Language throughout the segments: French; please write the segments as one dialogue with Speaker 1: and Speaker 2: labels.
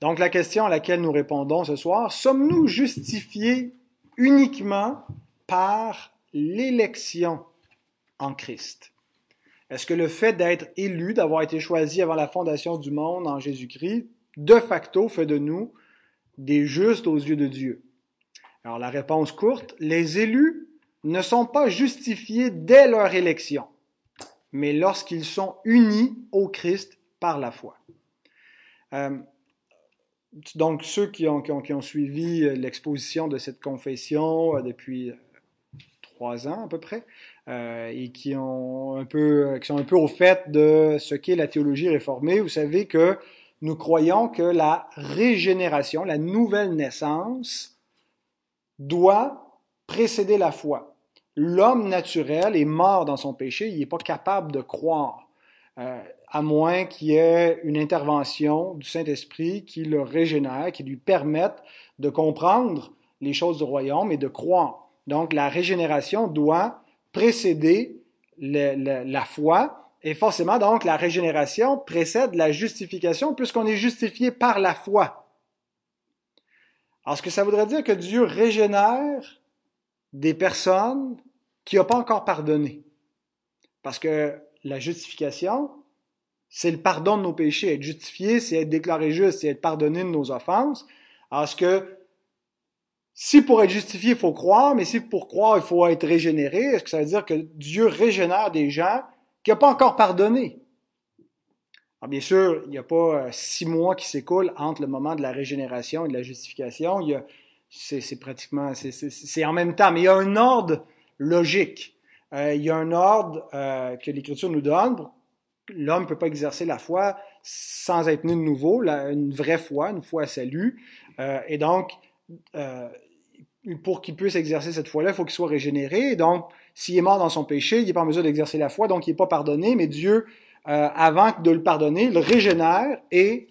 Speaker 1: Donc la question à laquelle nous répondons ce soir, sommes-nous justifiés uniquement par l'élection en Christ? Est-ce que le fait d'être élu, d'avoir été choisi avant la fondation du monde en Jésus-Christ, de facto fait de nous des justes aux yeux de Dieu? Alors la réponse courte, les élus ne sont pas justifiés dès leur élection, mais lorsqu'ils sont unis au Christ par la foi. Euh, donc, ceux qui ont, suivi euh, l'exposition de cette confession euh, depuis euh, trois ans à peu près, et qui sont un peu au fait de ce qu'est la théologie réformée, vous savez que nous croyons que la régénération, la nouvelle naissance, doit précéder la foi. L'homme naturel est mort dans son péché, il n'est pas capable de croire à moins qu'il y ait une intervention du Saint-Esprit qui le régénère, qui lui permette de comprendre les choses du royaume et de croire. Donc la régénération doit précéder la foi et forcément donc la régénération précède la justification puisqu'on est justifié par la foi. Alors ce que ça voudrait dire que Dieu régénère des personnes qui n'ont pas encore pardonné. Parce que la justification, c'est le pardon de nos péchés. Être justifié, c'est être déclaré juste, c'est être pardonné de nos offenses. Alors, que, si pour être justifié, il faut croire, mais si pour croire, il faut être régénéré, est-ce que ça veut dire que Dieu régénère des gens qui n'ont pas encore pardonné? Alors, bien sûr, il n'y a pas euh, six mois qui s'écoulent entre le moment de la régénération et de la justification. Il y a, c'est, pratiquement, c'est, en même temps, mais il y a un ordre logique. Euh, il y a un ordre euh, que l'Écriture nous donne pour l'homme ne peut pas exercer la foi sans être né de nouveau, une vraie foi, une foi à salut. Euh, et donc, euh, pour qu'il puisse exercer cette foi-là, il faut qu'il soit régénéré. Et donc, s'il est mort dans son péché, il n'est pas en mesure d'exercer la foi, donc il n'est pas pardonné, mais Dieu, euh, avant de le pardonner, le régénère et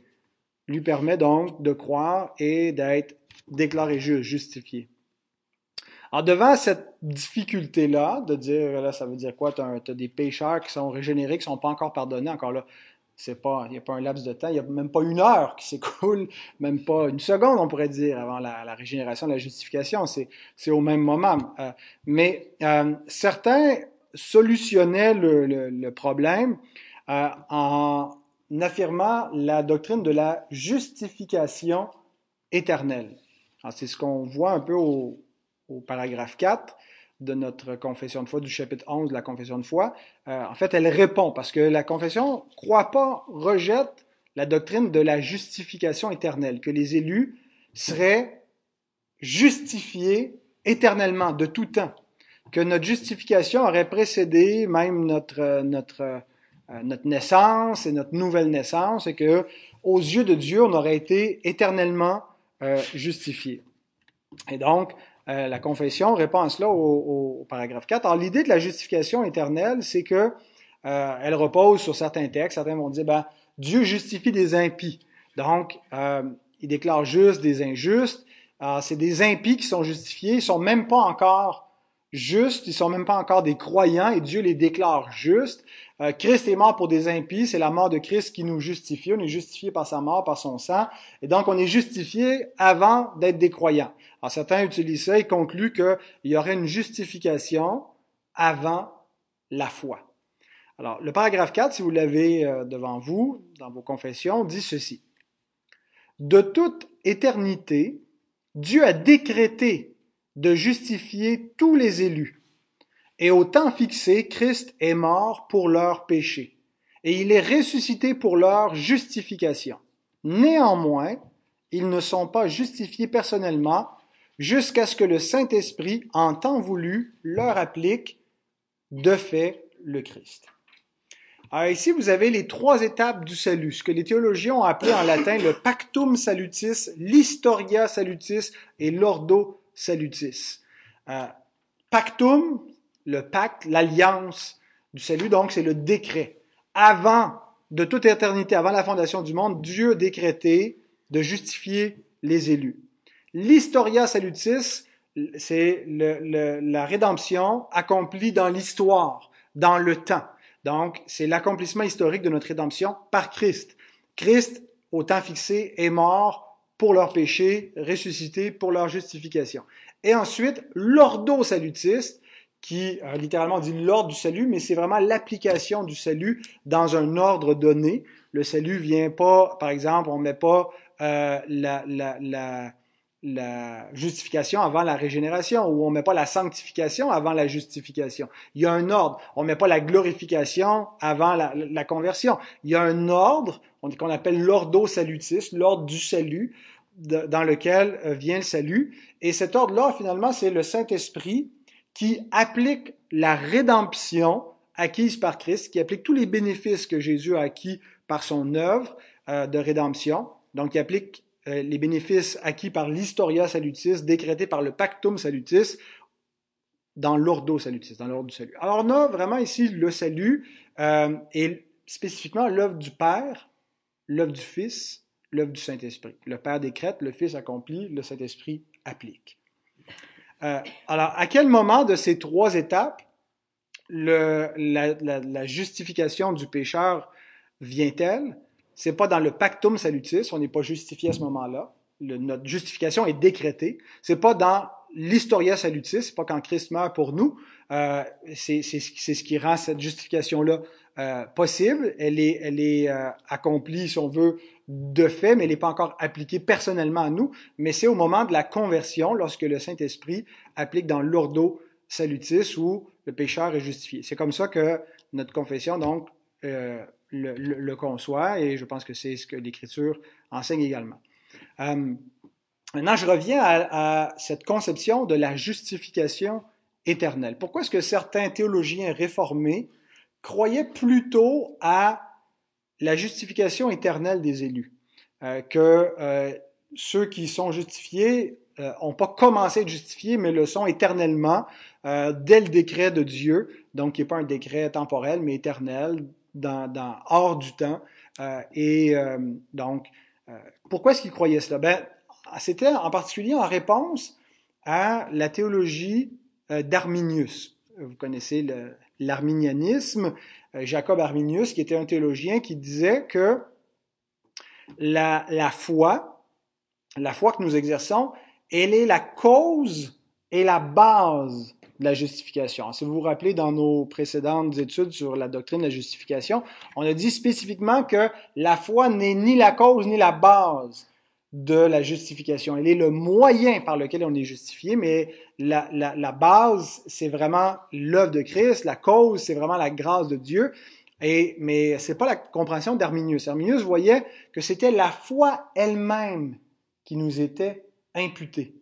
Speaker 1: lui permet donc de croire et d'être déclaré juste, justifié. Alors, devant cette difficulté-là, de dire, là, ça veut dire quoi? Tu as, des pécheurs qui sont régénérés, qui ne sont pas encore pardonnés. Encore là, c'est pas, il n'y a pas un laps de temps, il n'y a même pas une heure qui s'écoule, même pas une seconde, on pourrait dire, avant la, régénération, la justification. C'est, au même moment. Euh, mais euh, certains solutionnaient le, le, problème euh, en affirmant la doctrine de la justification éternelle. c'est ce qu'on voit un peu au, au paragraphe 4 de notre confession de foi, du chapitre 11 de la confession de foi, euh, en fait, elle répond parce que la confession croit pas, rejette la doctrine de la justification éternelle, que les élus seraient justifiés éternellement, de tout temps, que notre justification aurait précédé même notre, notre, euh, notre naissance et notre nouvelle naissance, et que aux yeux de Dieu, on aurait été éternellement euh, justifiés. Et donc, euh, la confession répond à cela au, paragraphe 4. Alors, l'idée de la justification éternelle, c'est que euh, elle repose sur certains textes. Certains vont dire, ben, Dieu justifie des impies. Donc, euh, il déclare juste des injustes. c'est des impies qui sont justifiés. Ils sont même pas encore justes. Ils sont même pas encore des croyants et Dieu les déclare justes. Euh, Christ est mort pour des impies, c'est la mort de Christ qui nous justifie. On est justifié par sa mort, par son sang, et donc on est justifié avant d'être des croyants. Alors certains utilisent ça et concluent qu'il y aurait une justification avant la foi. Alors le paragraphe 4, si vous l'avez euh, devant vous, dans vos confessions, dit ceci. De toute éternité, Dieu a décrété de justifier tous les élus et au temps fixé, Christ est mort pour leurs péchés, et il est ressuscité pour leur justification. Néanmoins, ils ne sont pas justifiés personnellement jusqu'à ce que le Saint-Esprit, en temps voulu, leur applique de fait le Christ. Alors ici, vous avez les trois étapes du salut, ce que les théologiens ont appelé en latin le pactum salutis, l'historia salutis et l'ordo salutis. Euh, pactum, le pacte, l'alliance du salut, donc c'est le décret. Avant, de toute éternité, avant la fondation du monde, Dieu a décrété de justifier les élus. L'historia salutis, c'est la rédemption accomplie dans l'histoire, dans le temps. Donc, c'est l'accomplissement historique de notre rédemption par Christ. Christ, au temps fixé, est mort pour leur péché, ressuscité pour leur justification. Et ensuite, l'ordo salutiste, qui euh, littéralement dit l'ordre du salut, mais c'est vraiment l'application du salut dans un ordre donné. Le salut vient pas, par exemple, on met pas euh, la, la, justification avant la régénération ou on met pas la sanctification avant la justification. Il y a un ordre. On met pas la glorification avant la, la conversion. Il y a un ordre qu'on appelle l'ordo salutis, l'ordre du salut, dans lequel euh, vient le salut. Et cet ordre-là, finalement, c'est le Saint-Esprit qui applique la rédemption acquise par Christ, qui applique tous les bénéfices que Jésus a acquis par son œuvre euh, de rédemption. Donc, il applique euh, les bénéfices acquis par l'historia salutis, décrété par le pactum salutis, dans l'ordo salutis, dans l'ordre du salut. Alors, on a vraiment ici le salut euh, et spécifiquement l'œuvre du Père, l'œuvre du Fils, l'œuvre du Saint-Esprit. Le Père décrète, le Fils accomplit, le Saint-Esprit applique. Euh, alors, à quel moment de ces trois étapes le, la, la, justification du pécheur vient-elle? C'est pas dans le pactum salutis, on n'est pas justifié à ce moment-là. notre justification est décrétée. C'est pas dans l'historia salutis, c'est pas quand Christ meurt pour nous. Euh, c'est ce qui rend cette justification-là euh, possible. Elle est, elle est euh, accomplie, si on veut, de fait, mais elle n'est pas encore appliquée personnellement à nous, mais c'est au moment de la conversion, lorsque le Saint-Esprit applique dans l'ordo salutis où le pécheur est justifié. C'est comme ça que notre confession, donc, euh, le, conçoit, et je pense que c'est ce que l'Écriture enseigne également. Euh, maintenant, je reviens à, cette conception de la justification éternelle. Pourquoi est-ce que certains théologiens réformés croyaient plutôt à la justification éternelle des élus, euh, que euh, ceux qui sont justifiés n'ont pas commencé à être justifiés, mais le sont éternellement dès le décret de Dieu, donc qui n'est pas un décret temporel, mais éternel, dans, hors du temps. Euh, et donc, pourquoi est-ce qu'ils croyaient cela? Ben, c'était en particulier en réponse à la théologie d'Arminius. Vous connaissez l'arminianisme, Jacob Arminius, qui était un théologien qui disait que la foi, la foi que nous exerçons, elle est la cause et la base de la justification. Si vous vous rappelez dans nos précédentes études sur la doctrine de la justification, on a dit spécifiquement que la foi n'est ni la cause ni la base de la justification. Elle est le moyen par lequel on est justifié, mais la, base, c'est vraiment l'œuvre de Christ. La cause, c'est vraiment la grâce de Dieu. Et, mais c'est pas la compréhension d'Arminius. Arminius voyait que c'était la foi elle-même qui nous était imputée.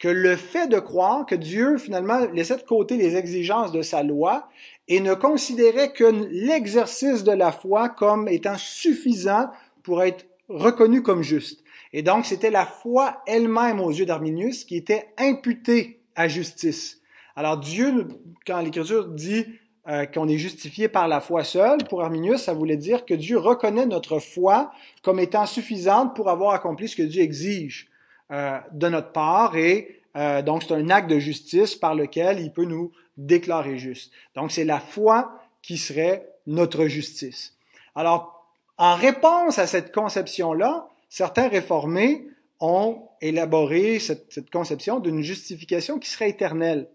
Speaker 1: Que le fait de croire que Dieu finalement laissait de côté les exigences de sa loi et ne considérait que l'exercice de la foi comme étant suffisant pour être reconnu comme juste. Et donc, c'était la foi elle-même aux yeux d'Arminius qui était imputée à justice. Alors Dieu, quand l'Écriture dit euh, qu'on est justifié par la foi seule, pour Arminius, ça voulait dire que Dieu reconnaît notre foi comme étant suffisante pour avoir accompli ce que Dieu exige euh, de notre part et euh, donc c'est un acte de justice par lequel il peut nous déclarer juste. Donc c'est la foi qui serait notre justice. Alors, en réponse à cette conception-là, certains réformés ont élaboré cette, conception d'une justification qui serait éternelle.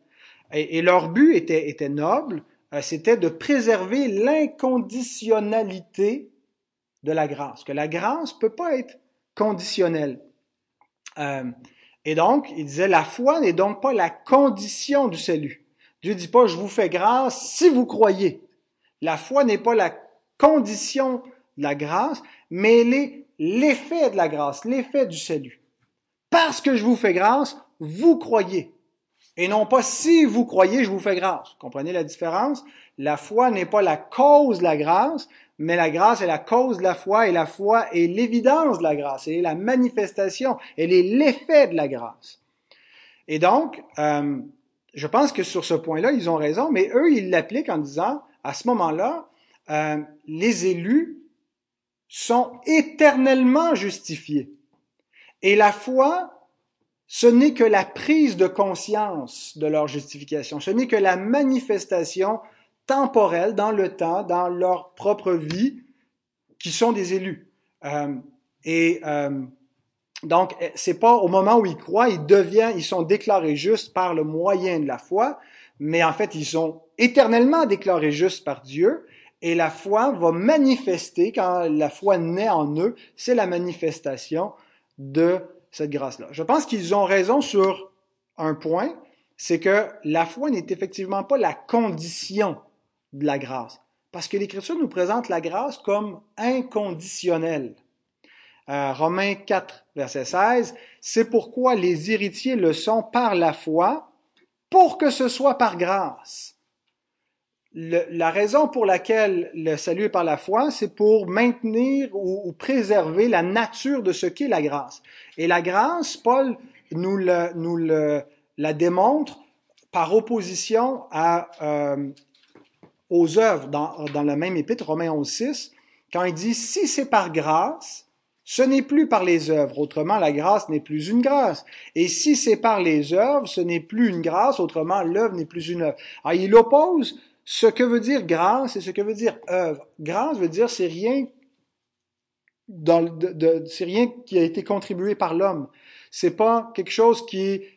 Speaker 1: Et, leur but était, noble, euh, c'était de préserver l'inconditionnalité de la grâce, que la grâce peut pas être conditionnelle. Euh, et donc, il disait, la foi n'est donc pas la condition du salut. Dieu dit pas, je vous fais grâce si vous croyez. La foi n'est pas la condition de la grâce, mais elle est l'effet de la grâce, l'effet du salut. Parce que je vous fais grâce, vous croyez. Et non pas si vous croyez, je vous fais grâce. Comprenez la différence? La foi n'est pas la cause de la grâce, mais la grâce est la cause de la foi et la foi est l'évidence de la grâce, elle est la manifestation, elle est l'effet de la grâce. Et donc, euh, je pense que sur ce point-là, ils ont raison, mais eux, ils l'appliquent en disant, à ce moment-là, euh, les élus sont éternellement justifiés. Et la foi, ce n'est que la prise de conscience de leur justification, ce n'est que la manifestation temporelle dans le temps, dans leur propre vie, qui sont des élus. Euh, Et euh, donc, c'est pas au moment où ils croient, ils deviennent, ils sont déclarés justes par le moyen de la foi, mais en fait, ils sont éternellement déclarés justes par Dieu. Et la foi va manifester, quand la foi naît en eux, c'est la manifestation de cette grâce-là. Je pense qu'ils ont raison sur un point, c'est que la foi n'est effectivement pas la condition de la grâce, parce que l'Écriture nous présente la grâce comme inconditionnelle. Euh, Romains 4, verset 16, c'est pourquoi les héritiers le sont par la foi, pour que ce soit par grâce. la raison pour laquelle le salut est par la foi, c'est pour maintenir ou, préserver la nature de ce qu'est la grâce. Et la grâce, Paul nous, le, nous le, la démontre par opposition à, euh, aux œuvres dans, dans le même épître, Romains 11, 6, quand il dit, si c'est par grâce, ce n'est plus par les œuvres, autrement la grâce n'est plus une grâce. Et si c'est par les œuvres, ce n'est plus une grâce, autrement l'œuvre n'est plus une œuvre. Alors il oppose ce que veut dire grâce et ce que veut dire œuvre. Grâce veut dire c'est rien dans, de, de, c'est rien qui a été contribué par l'homme. C'est pas quelque chose qui est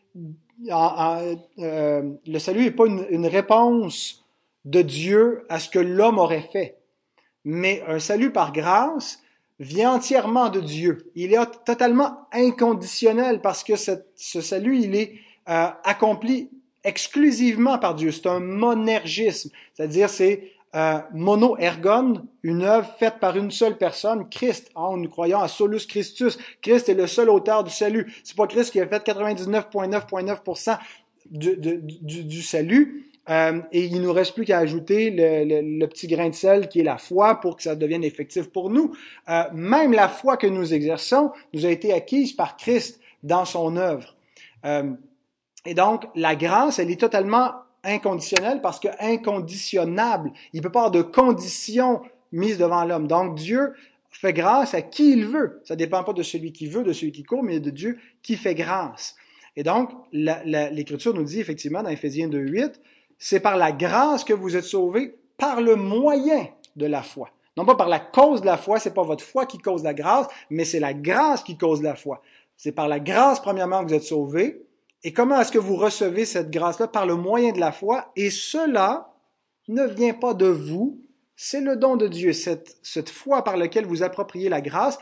Speaker 1: euh, le salut n'est pas une, réponse de Dieu à ce que l'homme aurait fait, mais un salut par grâce vient entièrement de Dieu. Il est totalement inconditionnel parce que ce salut, il est euh, accompli exclusivement par Dieu. C'est un monergisme, c'est-à-dire c'est euh, mono ergon, une œuvre faite par une seule personne, Christ. Oh, nous croyons à solus Christus. Christ est le seul auteur du salut. C'est pas Christ qui a fait 99,9,9% du, du, du, salut. Euh, et il nous reste plus qu'à ajouter le, petit grain de sel qui est la foi pour que ça devienne effectif pour nous. Euh, même la foi que nous exerçons nous a été acquise par Christ dans son œuvre. Euh, et donc, la grâce, elle est totalement inconditionnel parce que inconditionnable. Il peut pas avoir de conditions mises devant l'homme. Donc Dieu fait grâce à qui il veut. Ça dépend pas de celui qui veut, de celui qui court, mais de Dieu qui fait grâce. Et donc, l'Écriture nous dit effectivement dans Éphésiens 2.8, c'est par la grâce que vous êtes sauvés par le moyen de la foi. Non pas par la cause de la foi, c'est pas votre foi qui cause la grâce, mais c'est la grâce qui cause la foi. C'est par la grâce, premièrement, que vous êtes sauvés, et comment est-ce que vous recevez cette grâce-là? Par le moyen de la foi. Et cela ne vient pas de vous, c'est le don de Dieu. Cette, cette foi par laquelle vous appropriez la grâce,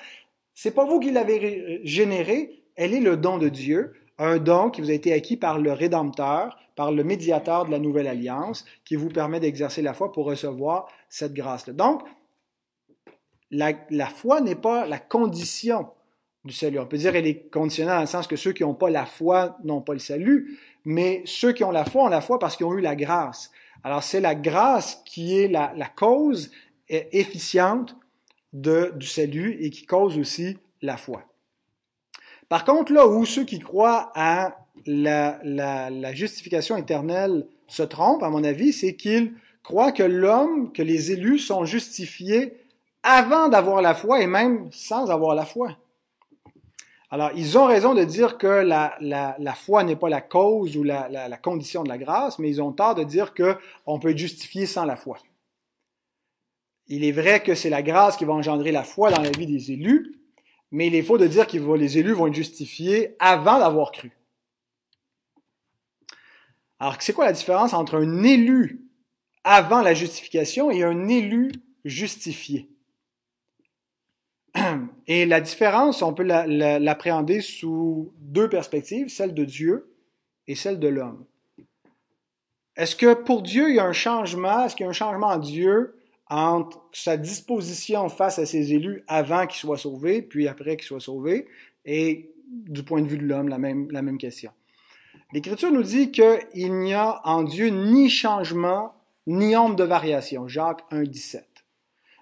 Speaker 1: c'est pas vous qui l'avez générée, elle est le don de Dieu, un don qui vous a été acquis par le Rédempteur, par le médiateur de la nouvelle alliance, qui vous permet d'exercer la foi pour recevoir cette grâce-là. Donc, la, foi n'est pas la condition du salut. On peut dire qu'elle est conditionnelle dans le sens que ceux qui n'ont pas la foi n'ont pas le salut, mais ceux qui ont la foi ont la foi parce qu'ils ont eu la grâce. Alors c'est la grâce qui est la, cause efficiente du salut et qui cause aussi la foi. Par contre, là où ceux qui croient à la, justification éternelle se trompent, à mon avis, c'est qu'ils croient que l'homme, que les élus sont justifiés avant d'avoir la foi et même sans avoir la foi. Alors, ils ont raison de dire que la foi n'est pas la cause ou la, la, condition de la grâce, mais ils ont tort de dire qu'on peut être justifié sans la foi. Il est vrai que c'est la grâce qui va engendrer la foi dans la vie des élus, mais il est faux de dire que les élus vont être justifiés avant d'avoir cru. Alors, c'est quoi la différence entre un élu avant la justification et un élu justifié? Et la différence, on peut l'appréhender sous deux perspectives, celle de Dieu et celle de l'homme. Est-ce que pour Dieu, il y a un changement, est-ce qu'il y a un changement en Dieu entre sa disposition face à ses élus avant qu'ils soient sauvés, puis après qu'ils soient sauvés, et du point de vue de l'homme, la même, la même question. L'Écriture nous dit qu'il n'y a en Dieu ni changement, ni ombre de variation. Jacques 1, 17.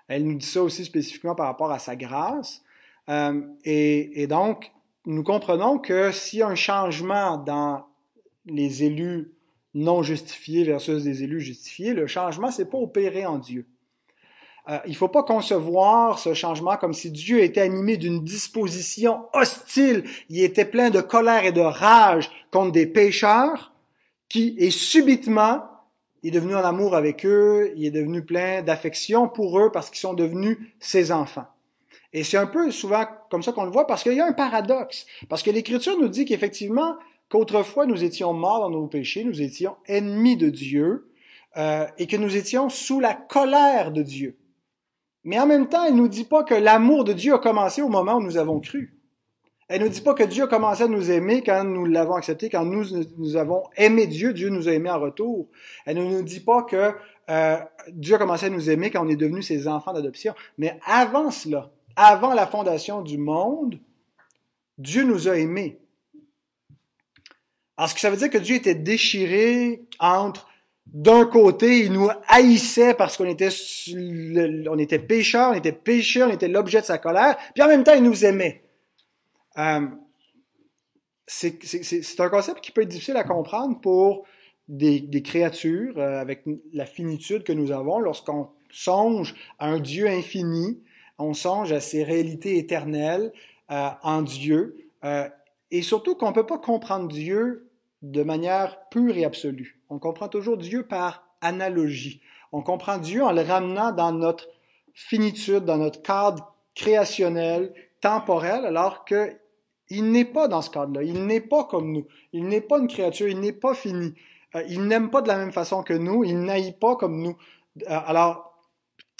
Speaker 1: Elle nous dit ça aussi spécifiquement par rapport à sa grâce. Euh, et, et, donc, nous comprenons que s'il y a un changement dans les élus non justifiés versus des élus justifiés, le changement, c'est pas opéré en Dieu. Euh, il faut pas concevoir ce changement comme si Dieu était animé d'une disposition hostile. Il était plein de colère et de rage contre des pécheurs qui, et subitement, il est devenu en amour avec eux, il est devenu plein d'affection pour eux parce qu'ils sont devenus ses enfants. Et c'est un peu souvent comme ça qu'on le voit parce qu'il y a un paradoxe. Parce que l'Écriture nous dit qu'effectivement, qu'autrefois nous étions morts dans nos péchés, nous étions ennemis de Dieu euh, et que nous étions sous la colère de Dieu. Mais en même temps, elle nous dit pas que l'amour de Dieu a commencé au moment où nous avons cru. Elle ne nous dit pas que Dieu a commencé à nous aimer quand nous l'avons accepté, quand nous, avons aimé Dieu, Dieu nous a aimés en retour. Elle ne nous dit pas que euh, Dieu a commencé à nous aimer quand on est devenu ses enfants d'adoption. Mais avant cela, avant la fondation du monde, Dieu nous a aimés. Alors, ce que ça veut dire que Dieu était déchiré entre, d'un côté, il nous haïssait parce qu'on était, on était pécheurs, on était pécheurs, on était l'objet de sa colère, puis en même temps, il nous aimait. Euh, c'est un concept qui peut être difficile à comprendre pour des, des créatures euh, avec la finitude que nous avons lorsqu'on songe à un Dieu infini on songe à ces réalités éternelles euh, en Dieu, euh, et surtout qu'on ne peut pas comprendre Dieu de manière pure et absolue. On comprend toujours Dieu par analogie. On comprend Dieu en le ramenant dans notre finitude, dans notre cadre créationnel, temporel, alors que il n'est pas dans ce cadre-là. Il n'est pas comme nous. Il n'est pas une créature. Il n'est pas fini. Euh, il n'aime pas de la même façon que nous. Il n'aille pas comme nous. alors,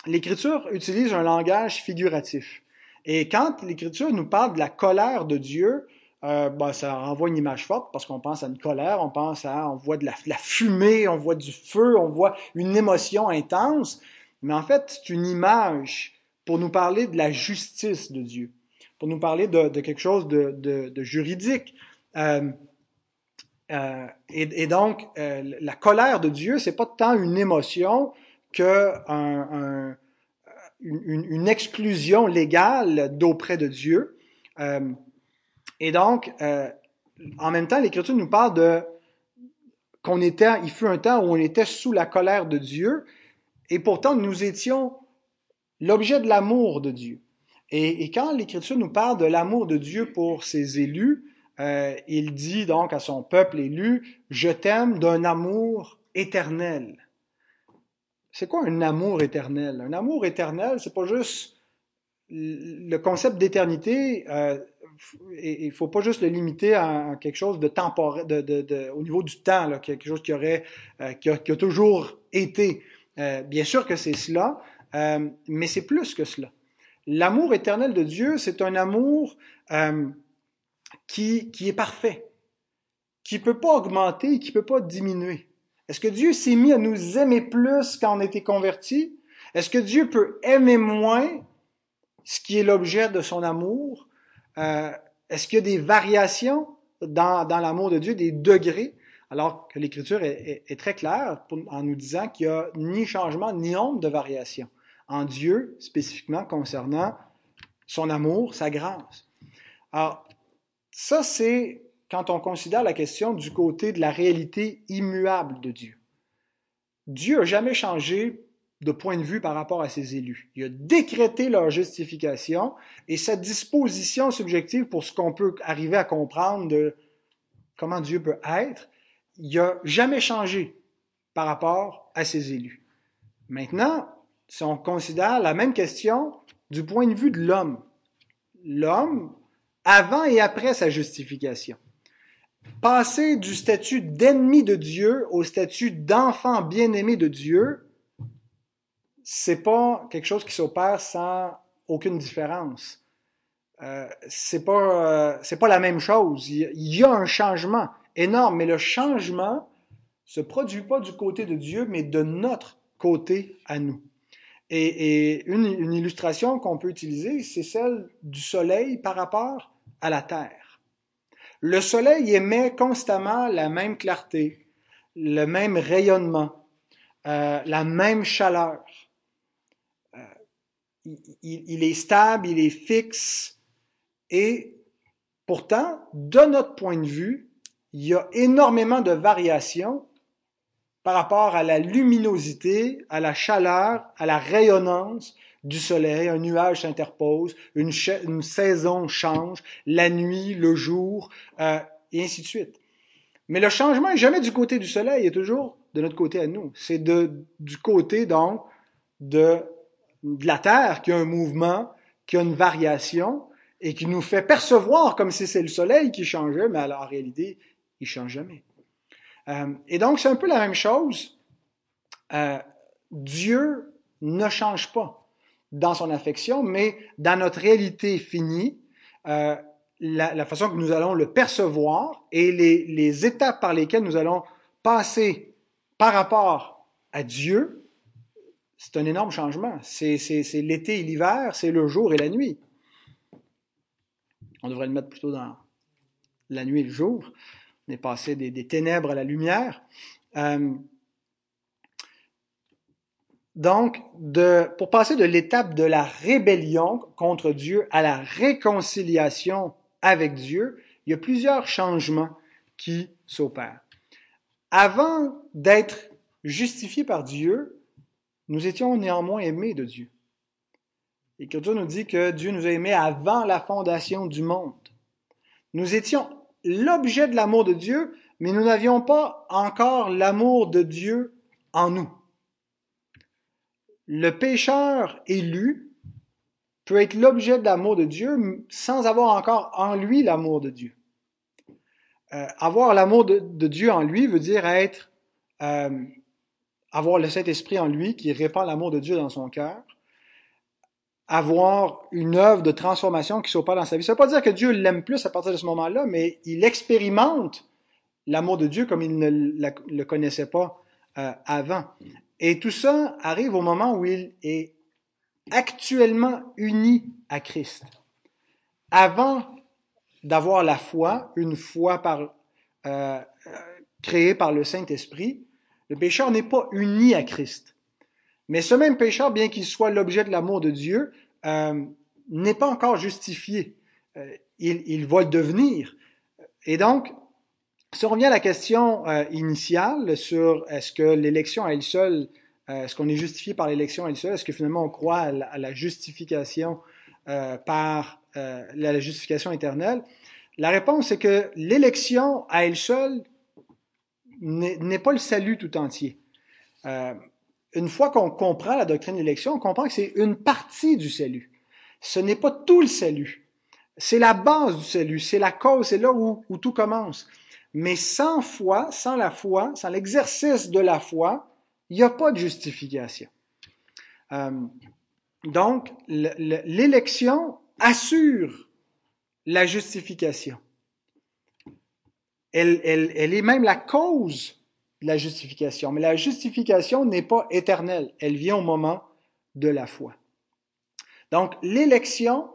Speaker 1: l'Écriture utilise un langage figuratif. Et quand l'Écriture nous parle de la colère de Dieu, euh, ben, ça renvoie une image forte parce qu'on pense à une colère, on pense à, on voit de la, fumée, on voit du feu, on voit une émotion intense. Mais en fait, c'est une image pour nous parler de la justice de Dieu, pour nous parler de, quelque chose de, de, juridique. Euh, euh, et, donc, euh, la colère de Dieu, c'est pas tant une émotion que un, une, une, exclusion légale d'auprès de Dieu. Et donc, euh, en même temps, l'Écriture nous parle de qu'on était, il fut un temps où on était sous la colère de Dieu, et pourtant nous étions l'objet de l'amour de Dieu. Et, quand l'Écriture nous parle de l'amour de Dieu pour ses élus, euh, il dit donc à son peuple élu, je t'aime d'un amour éternel. C'est quoi un amour éternel? Un amour éternel, c'est pas juste le concept d'éternité. Euh, il faut pas juste le limiter à quelque chose de temporaire, de, de, de, au niveau du temps, quelque chose qui aurait, euh, qui, a, toujours été. Euh, bien sûr que c'est cela, euh, mais c'est plus que cela. L'amour éternel de Dieu, c'est un amour qui, qui est parfait, qui peut pas augmenter, qui peut pas diminuer. Est-ce que Dieu s'est mis à nous aimer plus quand on été converti? Est-ce que Dieu peut aimer moins ce qui est l'objet de son amour? Euh, Est-ce qu'il y a des variations dans, l'amour de Dieu, des degrés? Alors que l'Écriture est, très claire en nous disant qu'il n'y a ni changement ni honte de variation en Dieu, spécifiquement concernant son amour, sa grâce. Alors, ça, c'est quand on considère la question du côté de la réalité immuable de Dieu. Dieu n'a jamais changé de point de vue par rapport à ses élus. Il a décrété leur justification et sa disposition subjective pour ce qu'on peut arriver à comprendre de comment Dieu peut être, il n'a jamais changé par rapport à ses élus. Maintenant, si on considère la même question du point de vue de l'homme, l'homme, avant et après sa justification, passer du statut d'ennemi de Dieu au statut d'enfant bien-aimé de Dieu, c'est pas quelque chose qui s'opère sans aucune différence. Euh, c'est pas euh, pas la même chose. Il y a un changement énorme, mais le changement se produit pas du côté de Dieu, mais de notre côté à nous. Et, une illustration qu'on peut utiliser, c'est celle du soleil par rapport à la terre. Le soleil émet constamment la même clarté, le même rayonnement, euh, la même chaleur. Il, est stable, il est fixe, et pourtant, de notre point de vue, il y a énormément de variations par rapport à la luminosité, à la chaleur, à la rayonnance du soleil, un nuage s'interpose, une, saison change, la nuit, le jour, euh, et ainsi de suite. Mais le changement est jamais du côté du soleil, il est toujours de notre côté à nous. C'est du côté, donc, de, de la Terre qui a un mouvement, qui a une variation et qui nous fait percevoir comme si c'est le soleil qui changeait, mais alors, en réalité, il change jamais. Euh, et donc, c'est un peu la même chose. Euh, Dieu ne change pas dans son affection, mais dans notre réalité finie, euh, la, façon que nous allons le percevoir et les, les étapes par lesquelles nous allons passer par rapport à Dieu, c'est un énorme changement. C'est l'été et l'hiver, c'est le jour et la nuit. On devrait le mettre plutôt dans la nuit et le jour. On est passé des, ténèbres à la lumière. Euh, donc, de, pour passer de l'étape de la rébellion contre Dieu à la réconciliation avec Dieu, il y a plusieurs changements qui s'opèrent. Avant d'être justifiés par Dieu, nous étions néanmoins aimés de Dieu. L'Écriture nous dit que Dieu nous a aimés avant la fondation du monde. Nous étions l'objet de l'amour de Dieu, mais nous n'avions pas encore l'amour de Dieu en nous. Le pécheur élu peut être l'objet de l'amour de Dieu sans avoir encore en lui l'amour de Dieu. Euh, avoir l'amour de, Dieu en lui veut dire être euh, avoir le Saint-Esprit en lui qui répand l'amour de Dieu dans son cœur, avoir une œuvre de transformation qui s'opère dans sa vie. Ça ne veut pas dire que Dieu l'aime plus à partir de ce moment-là, mais il expérimente l'amour de Dieu comme il ne le connaissait pas euh, avant. Et tout ça arrive au moment où il est actuellement uni à Christ. Avant d'avoir la foi, une foi euh, euh créée par le Saint-Esprit, le pécheur n'est pas uni à Christ. Mais ce même pécheur, bien qu'il soit l'objet de l'amour de Dieu, euh, n'est pas encore justifié. Euh, il, il, va le devenir. Et donc, si on revient à la question euh, initiale sur est-ce que l'élection à elle seule, est-ce qu'on est justifié par l'élection à elle seule, est-ce que finalement on croit à la, justification par la justification éternelle, la réponse est que l'élection à elle seule n'est pas le salut tout entier. Euh, une fois qu'on comprend la doctrine de l'élection, on comprend que c'est une partie du salut. Ce n'est pas tout le salut. C'est la base du salut, c'est la cause, c'est là où, où, tout commence. Mais sans foi, sans la foi, sans l'exercice de la foi, il n'y a pas de justification. Euh, donc, l'élection assure la justification. Elle, est même la cause de la justification. Mais la justification n'est pas éternelle. Elle vient au moment de la foi. Donc, l'élection,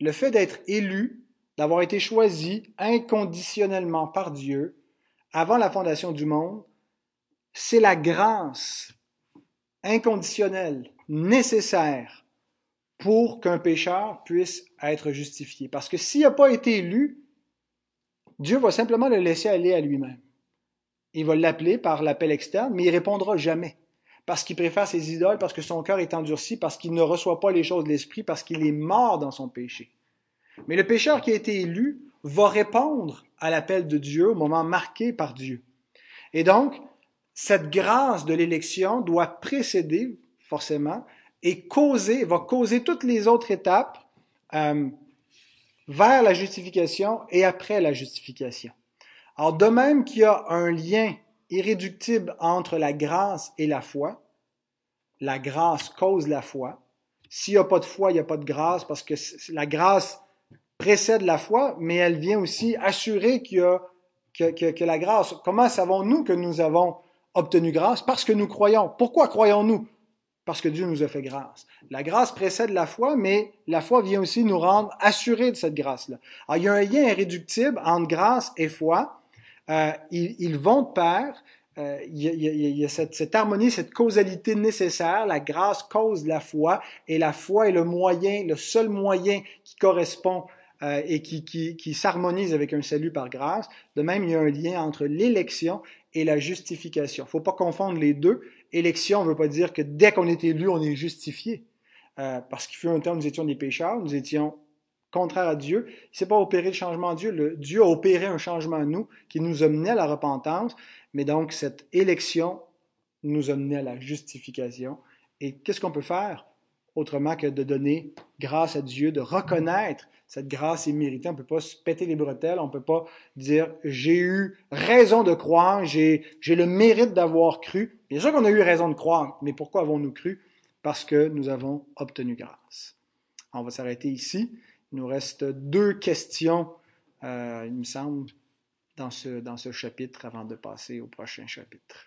Speaker 1: le fait d'être élu, d'avoir été choisi inconditionnellement par Dieu avant la fondation du monde, c'est la grâce inconditionnelle, nécessaire pour qu'un pécheur puisse être justifié. Parce que s'il n'a pas été élu, Dieu va simplement le laisser aller à lui-même. Il va l'appeler par l'appel externe, mais il répondra jamais. Parce qu'il préfère ses idoles, parce que son cœur est endurci, parce qu'il ne reçoit pas les choses de l'esprit, parce qu'il est mort dans son péché. Mais le pécheur qui a été élu va répondre à l'appel de Dieu au moment marqué par Dieu. Et donc, cette grâce de l'élection doit précéder, forcément, et causer, va causer toutes les autres étapes euh, vers la justification et après la justification. Alors, de même qu'il y a un lien irréductible entre la grâce et la foi, la grâce cause la foi. S'il n'y a pas de foi, il n'y a pas de grâce parce que la grâce précède la foi, mais elle vient aussi assurer que la grâce. Comment savons-nous que nous avons obtenu grâce? Parce que nous croyons. Pourquoi croyons-nous? Parce que Dieu nous a fait grâce. La grâce précède la foi, mais la foi vient aussi nous rendre assurés de cette grâce-là. Il y a un lien irréductible entre grâce et foi. Euh, ils, vont de pair. Euh, il, y a, cette, harmonie, cette causalité nécessaire. La grâce cause la foi, et la foi est le moyen, le seul moyen qui correspond euh, et qui, qui s'harmonise avec un salut par grâce. De même, il y a un lien entre l'élection et la justification. Il ne faut pas confondre les deux. Élection ne veut pas dire que dès qu'on est élu, on est justifié. Euh, parce qu'il fut un temps nous étions des pécheurs, nous étions contraires à Dieu. Il s'est pas opéré le changement en Dieu. Le, Dieu a opéré un changement en nous qui nous a mené à la repentance. Mais donc, cette élection nous a mené à la justification. Et qu'est-ce qu'on peut faire? Autrement que de donner grâce à Dieu, de reconnaître cette grâce est méritée. On ne peut pas se péter les bretelles, on ne peut pas dire j'ai eu raison de croire, j'ai le mérite d'avoir cru. Bien sûr qu'on a eu raison de croire, mais pourquoi avons-nous cru? Parce que nous avons obtenu grâce. On va s'arrêter ici. Il nous reste deux questions, euh, il me semble, dans ce, dans ce chapitre avant de passer au prochain chapitre.